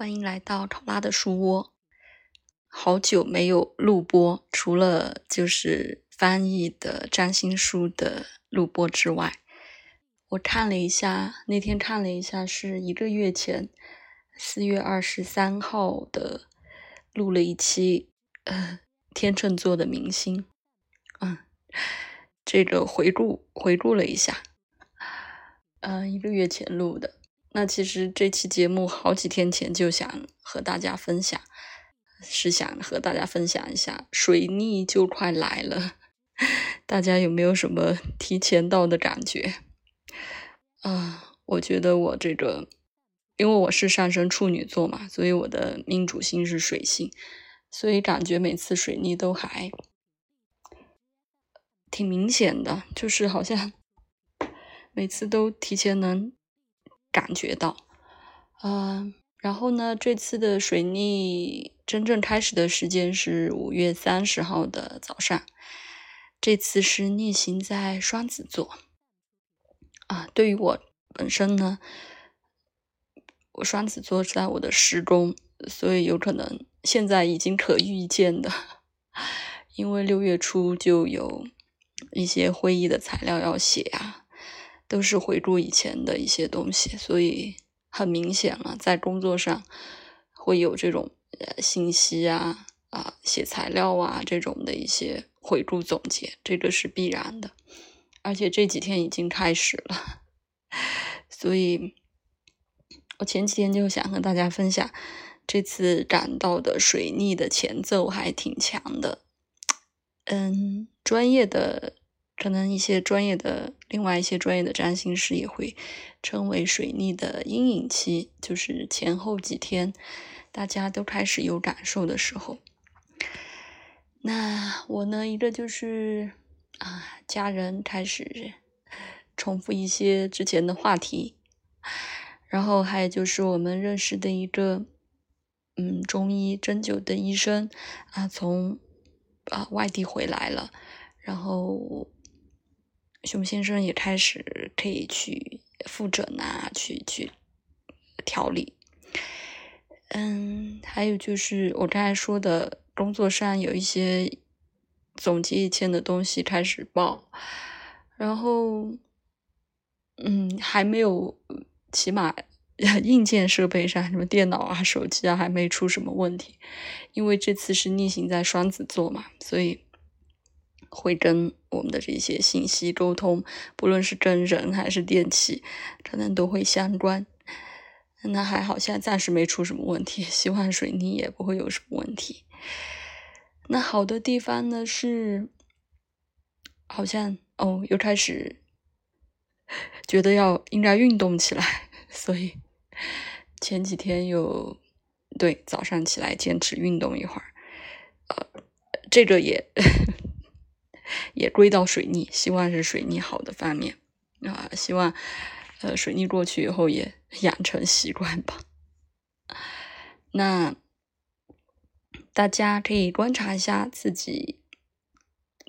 欢迎来到考拉的书窝。好久没有录播，除了就是翻译的占星书的录播之外，我看了一下，那天看了一下，是一个月前，四月二十三号的，录了一期，呃，天秤座的明星，嗯，这个回顾回顾了一下，呃，一个月前录的。那其实这期节目好几天前就想和大家分享，是想和大家分享一下水逆就快来了，大家有没有什么提前到的感觉？啊，我觉得我这个，因为我是上升处女座嘛，所以我的命主星是水星，所以感觉每次水逆都还挺明显的，就是好像 每次都提前能。感觉到，嗯，然后呢，这次的水逆真正开始的时间是五月三十号的早上，这次是逆行在双子座，啊，对于我本身呢，我双子座在我的时宫，所以有可能现在已经可预见的，因为六月初就有一些会议的材料要写啊。都是回顾以前的一些东西，所以很明显了，在工作上会有这种呃信息啊啊写材料啊这种的一些回顾总结，这个是必然的，而且这几天已经开始了，所以我前几天就想和大家分享，这次感到的水逆的前奏还挺强的，嗯，专业的。可能一些专业的，另外一些专业的占星师也会称为水逆的阴影期，就是前后几天大家都开始有感受的时候。那我呢，一个就是啊，家人开始重复一些之前的话题，然后还有就是我们认识的一个嗯中医针灸的医生啊，从啊外地回来了，然后。熊先生也开始可以去复诊啊，去去调理。嗯，还有就是我刚才说的，工作上有一些总结以前的东西开始报，然后，嗯，还没有，起码 硬件设备上，什么电脑啊、手机啊，还没出什么问题。因为这次是逆行在双子座嘛，所以。会跟我们的这些信息沟通，不论是跟人还是电器，可能都会相关。那还好，现在暂时没出什么问题，希望水泥也不会有什么问题。那好的地方呢是，好像哦，又开始觉得要应该运动起来，所以前几天有对早上起来坚持运动一会儿，呃，这个也。也归到水逆，希望是水逆好的方面啊，希望呃水逆过去以后也养成习惯吧。那大家可以观察一下自己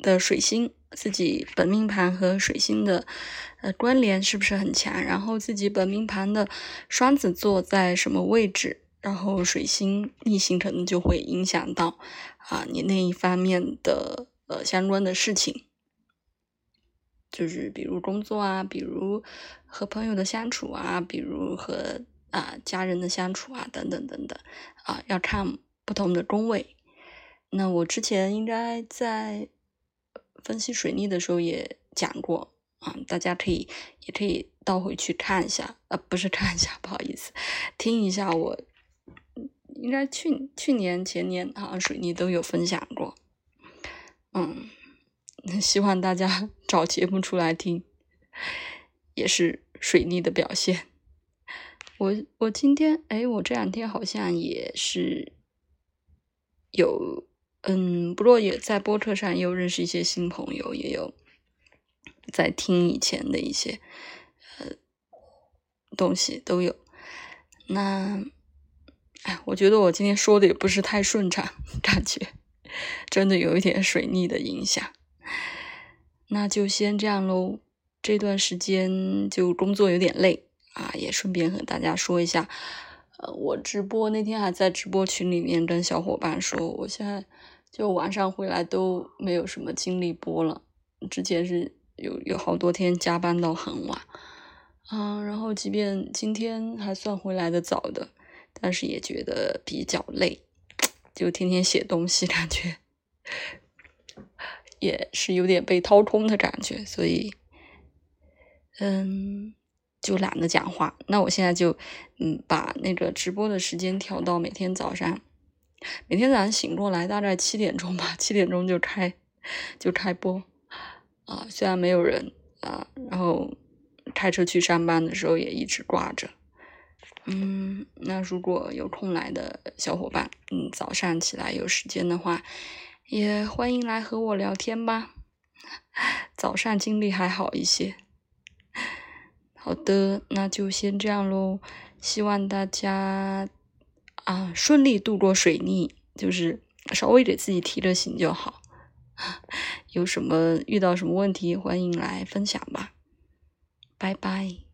的水星，自己本命盘和水星的呃关联是不是很强，然后自己本命盘的双子座在什么位置，然后水星逆行可能就会影响到啊你那一方面的。呃，相关的事情，就是比如工作啊，比如和朋友的相处啊，比如和啊家人的相处啊，等等等等啊，要看不同的宫位。那我之前应该在分析水逆的时候也讲过啊，大家可以也可以倒回去看一下，呃，不是看一下，不好意思，听一下我应该去去年前年啊水逆都有分享过。希望大家 找节目出来听，也是水逆的表现。我我今天哎，我这两天好像也是有嗯，不过也在播客上又认识一些新朋友，也有在听以前的一些呃东西都有。那哎，我觉得我今天说的也不是太顺畅，感觉。真的有一点水逆的影响，那就先这样喽。这段时间就工作有点累啊，也顺便和大家说一下，呃，我直播那天还在直播群里面跟小伙伴说，我现在就晚上回来都没有什么精力播了。之前是有有好多天加班到很晚，啊，然后即便今天还算回来的早的，但是也觉得比较累，就天天写东西，感觉也是有点被掏空的感觉，所以，嗯。就懒得讲话，那我现在就，嗯，把那个直播的时间调到每天早上，每天早上醒过来大概七点钟吧，七点钟就开，就开播，啊，虽然没有人啊，然后开车去上班的时候也一直挂着，嗯，那如果有空来的小伙伴，嗯，早上起来有时间的话，也欢迎来和我聊天吧，早上精力还好一些。好的，那就先这样喽。希望大家啊顺利度过水逆，就是稍微给自己提个醒就好。有什么遇到什么问题，欢迎来分享吧。拜拜。